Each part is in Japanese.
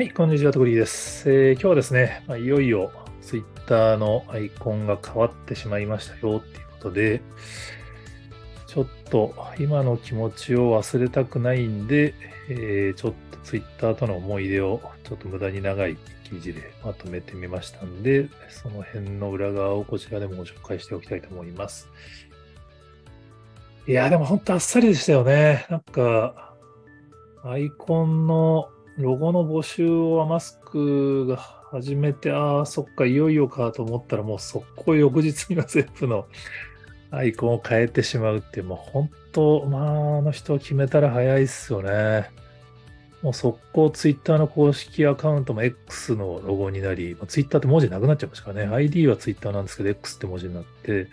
はい、こんにちは、とくりです、えー、今日はですね、まあ、いよいよ Twitter のアイコンが変わってしまいましたよっていうことで、ちょっと今の気持ちを忘れたくないんで、えー、ちょっと Twitter との思い出をちょっと無駄に長い記事でまとめてみましたんで、その辺の裏側をこちらでもご紹介しておきたいと思います。いや、でも本当あっさりでしたよね。なんか、アイコンのロゴの募集をマスクが始めて、ああ、そっか、いよいよかと思ったら、もう速攻翌日には全部の アイコンを変えてしまうっていう、もう本当、まあ、あの人を決めたら早いっすよね。もう速攻ツイッターの公式アカウントも X のロゴになり、ツイッターって文字なくなっちゃいましたからね。ID はツイッターなんですけど、X って文字になって、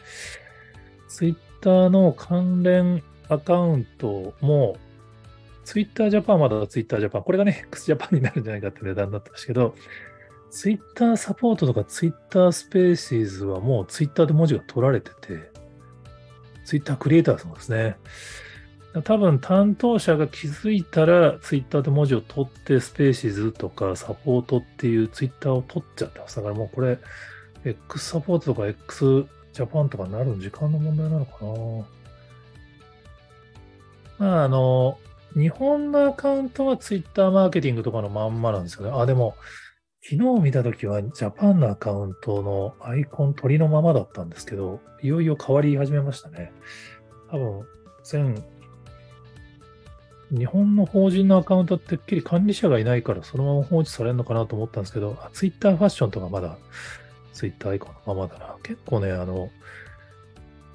ツイッターの関連アカウントもツイッタージャパンまだツイッタージャパン。これがね、X ジャパンになるんじゃないかって値段だったんですけど、ツイッターサポートとかツイッタースペーシーズはもうツイッターで文字が取られてて、ツイッタークリエイターさんですね。多分担当者が気づいたらツイッターで文字を取ってスペーシーズとかサポートっていうツイッターを取っちゃってます。だからもうこれ X サポートとか X ジャパンとかになる時間の問題なのかな。まああの、日本のアカウントはツイッターマーケティングとかのまんまなんですよね？あ、でも、昨日見たときはジャパンのアカウントのアイコン鳥のままだったんですけど、いよいよ変わり始めましたね。多分、全、日本の法人のアカウントってっきり管理者がいないからそのまま放置されるのかなと思ったんですけど、ツイッターファッションとかまだツイッターアイコンのままだな。結構ね、あの、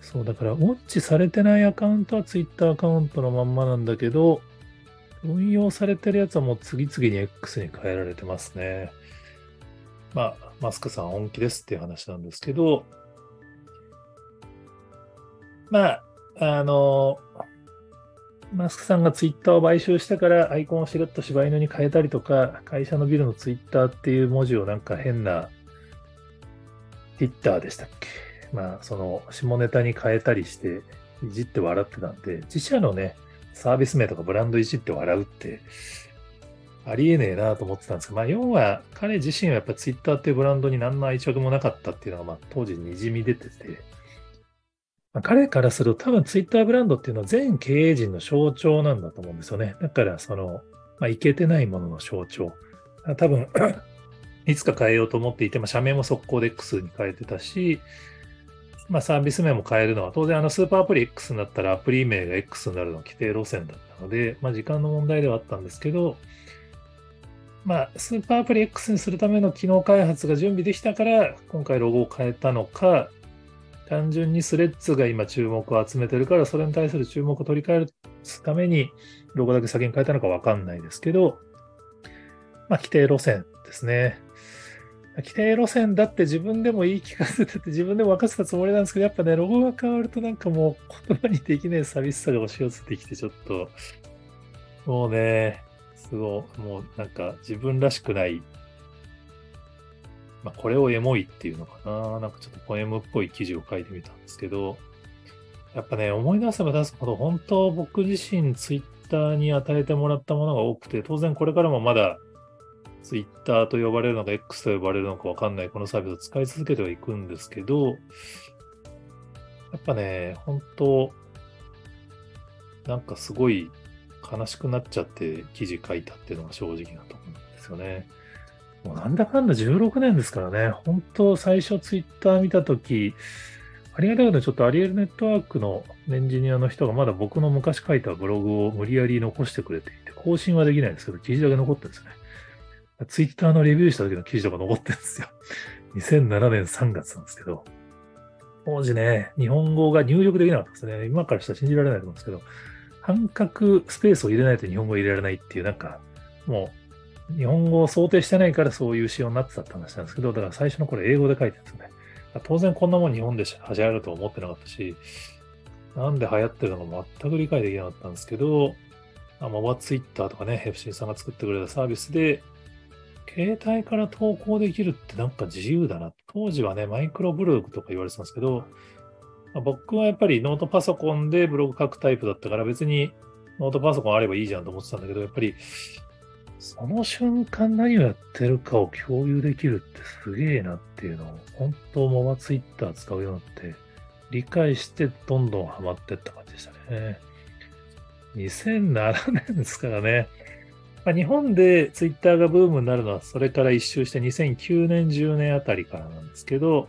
そう、だから、ウォッチされてないアカウントはツイッターアカウントのまんまなんだけど、運用されてるやつはもう次々に X に変えられてますね。まあ、マスクさん本気ですっていう話なんですけど、まあ、あの、マスクさんがツイッターを買収したからアイコンをしれっと柴犬に変えたりとか、会社のビルのツイッターっていう文字をなんか変な、ツイッターでしたっけ？まあ、その下ネタに変えたりして、いじって笑ってたんで、自社のね、サービス名とかブランドいじって笑うって、ありえねえなと思ってたんですけど、まあ、要は彼自身はやっぱツイッターっていうブランドに何の愛着もなかったっていうのが、まあ、当時にじみ出てて、まあ、彼からすると多分ツイッターブランドっていうのは全経営陣の象徴なんだと思うんですよね。だから、その、まあ、いけてないものの象徴。多分 いつか変えようと思っていて、まあ、社名も速攻で X に変えてたし、まあ、サービス名も変えるのは、当然あのスーパーアプリ X になったらアプリ名が X になるのは規定路線だったので、まあ、時間の問題ではあったんですけど、まあ、スーパーアプリ X にするための機能開発が準備できたから、今回ロゴを変えたのか、単純にスレッズが今注目を集めてるから、それに対する注目を取り替えるために、ロゴだけ先に変えたのかわかんないですけど、まあ、規定路線ですね。規定路線だって自分でも言い聞かせてて自分でも分かってたつもりなんですけど、やっぱね、ロゴが変わるとなんかもう言葉にできない寂しさが押し寄せてきて、ちょっと、もうね、すごい、もうなんか自分らしくない、まあこれをエモいっていうのかな、なんかちょっとポエムっぽい記事を書いてみたんですけど、やっぱね、思い出せば出すほど、本当僕自身ツイッターに与えてもらったものが多くて、当然これからもまだツイッターと呼ばれるのか X と呼ばれるのかわかんないこのサービスを使い続けてはいくんですけど、やっぱね、本当なんかすごい悲しくなっちゃって記事書いたっていうのが正直なところなんですよね。もうなんだかんだ16年ですからね、本当最初ツイッター見たとき、ありがたいことにちょっとアリエルネットワークのエンジニアの人がまだ僕の昔書いたブログを無理やり残してくれていて、更新はできないんですけど、記事だけ残ってるんですね。ツイッターのレビューした時の記事とか残ってるんですよ。2007年3月なんですけど、当時ね、日本語が入力できなかったですね。今からしたら信じられないと思うんですけど、半角スペースを入れないと日本語入れられないっていう、なんか、もう、日本語を想定してないからそういう仕様になってたって話なんですけど、だから最初の頃英語で書いてるんですよね。当然こんなもん日本で始まると思ってなかったし、なんで流行ってるのか全く理解できなかったんですけど、モバツイッターとかね、ヘフシンさんが作ってくれたサービスで、携帯から投稿できるってなんか自由だな。当時はね、マイクロブログとか言われてたんですけど、まあ、僕はやっぱりノートパソコンでブログ書くタイプだったから別にノートパソコンあればいいじゃんと思ってたんだけど、やっぱりその瞬間何をやってるかを共有できるってすげえなっていうのを、本当モバツイッター使うようになって、理解してどんどんハマってった感じでしたね。2007年ですからね。まあ、日本でツイッターがブームになるのは、それから一周して2009年、10年あたりからなんですけど、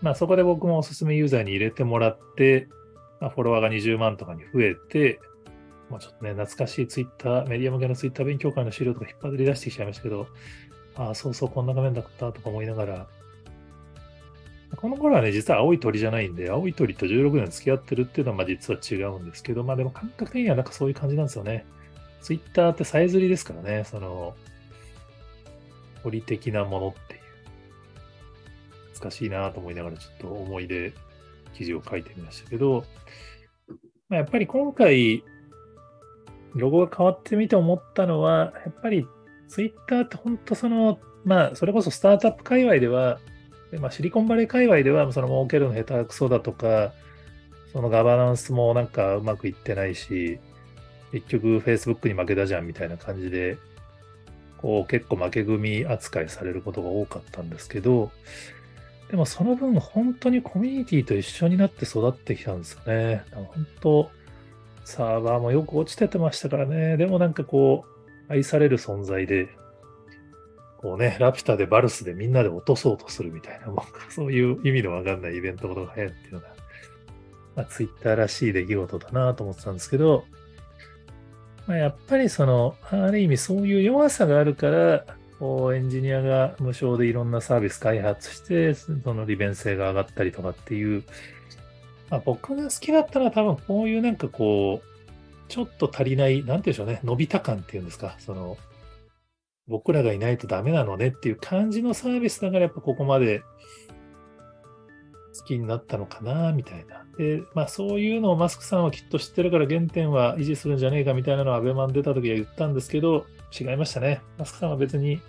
まあそこで僕もおすすめユーザーに入れてもらって、まあ、フォロワーが20万とかに増えて、まあ、ちょっとね、懐かしいツイッター、メディア向けのツイッター勉強会の資料とか引っ張り出してきちゃいましたけど、ああ、そうそう、こんな画面だったとか思いながら、この頃はね、実は青い鳥じゃないんで、青い鳥と16年付き合ってるっていうのはまあ実は違うんですけど、まあでも感覚的にはなんかそういう感じなんですよね。ツイッターってさえずりですからね、その、鳥的なものっていう。難しいなと思いながらちょっと思い出記事を書いてみましたけど、まあ、やっぱり今回、ロゴが変わってみて思ったのは、やっぱりツイッターって本当その、まあ、それこそスタートアップ界隈では、まあ、シリコンバレー界隈では、その儲けるの下手くそだとか、そのガバナンスもなんかうまくいってないし、結局 Facebook に負けたじゃんみたいな感じで、こう結構負け組扱いされることが多かったんですけど、でもその分本当にコミュニティと一緒になって育ってきたんですよね。本当、サーバーもよく落ちててましたからね。でもなんかこう、愛される存在で、こうね、ラピュタでバルスでみんなで落とそうとするみたいな、も うそういう意味のわかんないイベントことが流行っていうのが、まあ、ツイッターらしい出来事だなと思ってたんですけど、まあ、やっぱりその、ある意味そういう弱さがあるから、こうエンジニアが無償でいろんなサービス開発して、その利便性が上がったりとかっていう、まあ、僕が好きだったのは多分こういうなんかこう、ちょっと足りない、なんて言うんでしょうね、伸びた感っていうんですか、その、僕らがいないとダメなのねっていう感じのサービスだからやっぱここまで好きになったのかな、みたいな。で、まあそういうのをマスクさんはきっと知ってるから原点は維持するんじゃねえかみたいなのはアベマン出た時は言ったんですけど、違いましたね。マスクさんは別に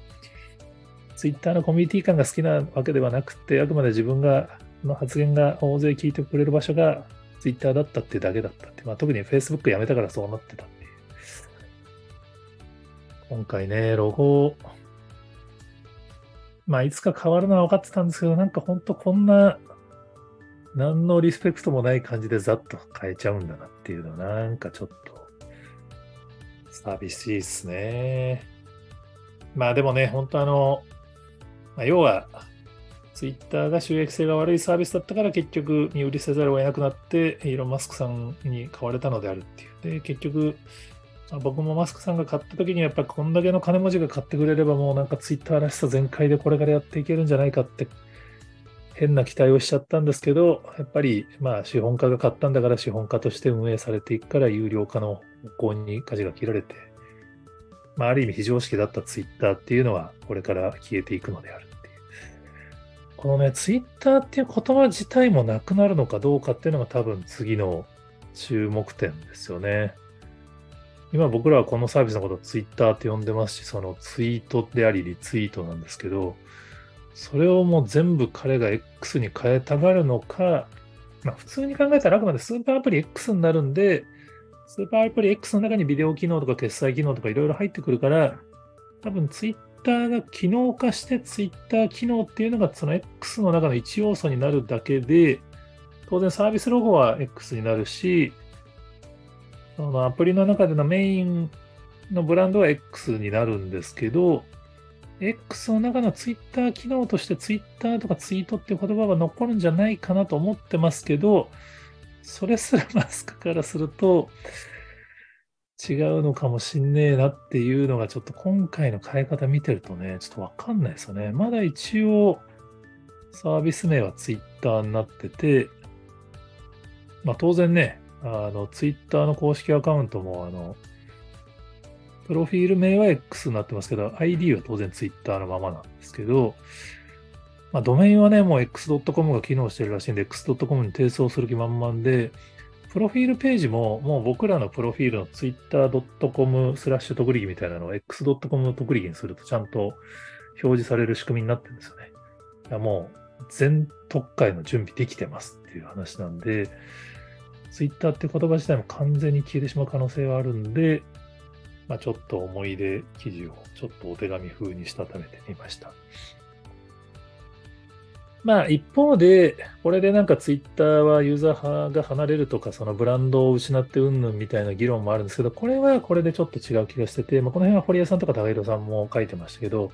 ツイッターのコミュニティ感が好きなわけではなくて、あくまで自分がの発言が大勢聞いてくれる場所がツイッターだったってだけだったって、まあ、特に Facebook やめたからそうなってたっていう。今回ね、ロゴ、まあ、いつか変わるのは分かってたんですけど、なんか本当こんな、何のリスペクトもない感じでざっと変えちゃうんだなっていうのは、なんかちょっと、寂しいっすね。まあでもね、本当あの、まあ、要は、ツイッターが収益性が悪いサービスだったから結局身売りせざるを得なくなってイーロン・マスクさんに買われたのであるっていう。で、結局僕もマスクさんが買った時にやっぱこんだけの金持ちが買ってくれればもうなんかツイッターらしさ全開でこれからやっていけるんじゃないかって変な期待をしちゃったんですけど、やっぱりまあ資本家が買ったんだから資本家として運営されていくから有料化の方向に舵が切られて、まあある意味非常識だったツイッターっていうのはこれから消えていくのであるっていう。このね、ツイッターっていう言葉自体もなくなるのかどうかっていうのが多分次の注目点ですよね。今僕らはこのサービスのことをツイッターって呼んでますし、そのツイートでありリツイートなんですけど、それをもう全部彼が X に変えたがるのか、まあ普通に考えたらあくまでスーパーアプリ X になるんで、スーパーアプリ X の中にビデオ機能とか決済機能とかいろいろ入ってくるから、多分ツイッターが機能化してツイッター機能っていうのがその X の中の一要素になるだけで、当然サービスロゴは X になるし、そのアプリの中でのメインのブランドは X になるんですけど、X の中の Twitter 機能として Twitter とかツイートっていう言葉が残るんじゃないかなと思ってますけど、それすら マスクからすると違うのかもしんねえなっていうのがちょっと今回の変え方見てるとね、ちょっとわかんないですよね。まだ一応サービス名は Twitter になってて、まあ当然ね、あの、ツイッターの公式アカウントも、あの、プロフィール名は X になってますけど、ID は当然ツイッターのままなんですけど、まあ、ドメインはね、もう x.com が機能してるらしいんで、x.com に提送する気満々で、プロフィールページも、もう僕らのプロフィールの twitter.com スラッシュ特技みたいなのを x.com の特技にするとちゃんと表示される仕組みになってるんですよね。いやもう全特会の準備できてますっていう話なんで、ツイッターって言葉自体も完全に消えてしまう可能性はあるんで、まあ、ちょっと思い出記事をちょっとお手紙風にしたためてみました。まあ一方で、これでなんかツイッターはユーザー派が離れるとか、そのブランドを失ってうんぬんみたいな議論もあるんですけど、これはこれでちょっと違う気がしてて、まあ、この辺は堀江さんとか高弘さんも書いてましたけど、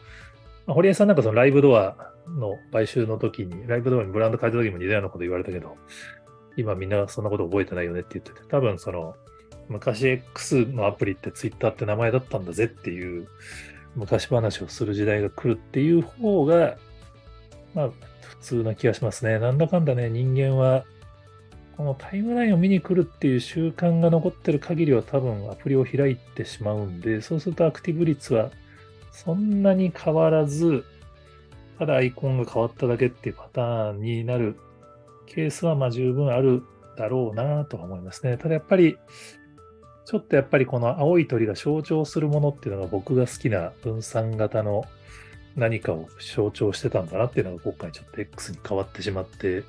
まあ、堀江さんなんかそのライブドアの買収の時に、ライブドアにブランド変えた時も似たようなこと言われたけど、今みんなそんなこと覚えてないよねって言ってて、多分その、昔 X のアプリってツイッターって名前だったんだぜっていう昔話をする時代が来るっていう方が、まあ、普通な気がしますね。なんだかんだね、人間は、このタイムラインを見に来るっていう習慣が残ってる限りは多分アプリを開いてしまうんで、そうするとアクティブ率はそんなに変わらず、ただアイコンが変わっただけっていうパターンになるケースはまあ十分あるだろうなとは思いますね。ただやっぱり、ちょっとやっぱりこの青い鳥が象徴するものっていうのが僕が好きな分散型の何かを象徴してたんだなっていうのが今回ちょっと X に変わってしまって、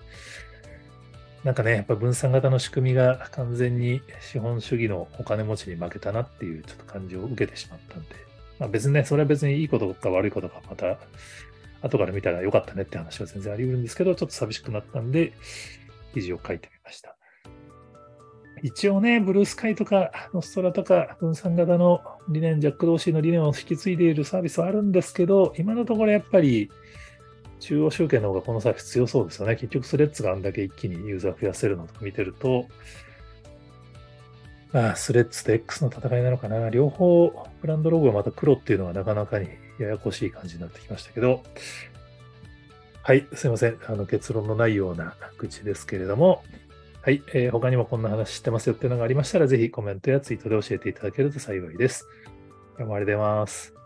なんかね、やっぱ分散型の仕組みが完全に資本主義のお金持ちに負けたなっていうちょっと感じを受けてしまったんで、まあ別にね、それは別にいいことか悪いことかまた後から見たらよかったねって話は全然あり得るんですけど、ちょっと寂しくなったんで、記事を書いてみました。一応ね、ブルースカイとか、ノストラとか、分散型の理念、ジャック・ドーシーの理念を引き継いでいるサービスはあるんですけど、今のところやっぱり、中央集権の方がこのサービス強そうですよね。結局スレッズがあんだけ一気にユーザー増やせるのとか見てると、まあ、スレッズと X の戦いなのかな。両方、ブランドロゴがまた黒っていうのはなかなかにややこしい感じになってきましたけど、はい、すいません。あの結論のないような口ですけれども、はい、えー、他にもこんな話してますよっていうのがありましたら、ぜひコメントやツイートで教えていただけると幸いです。どうもありがとうございます。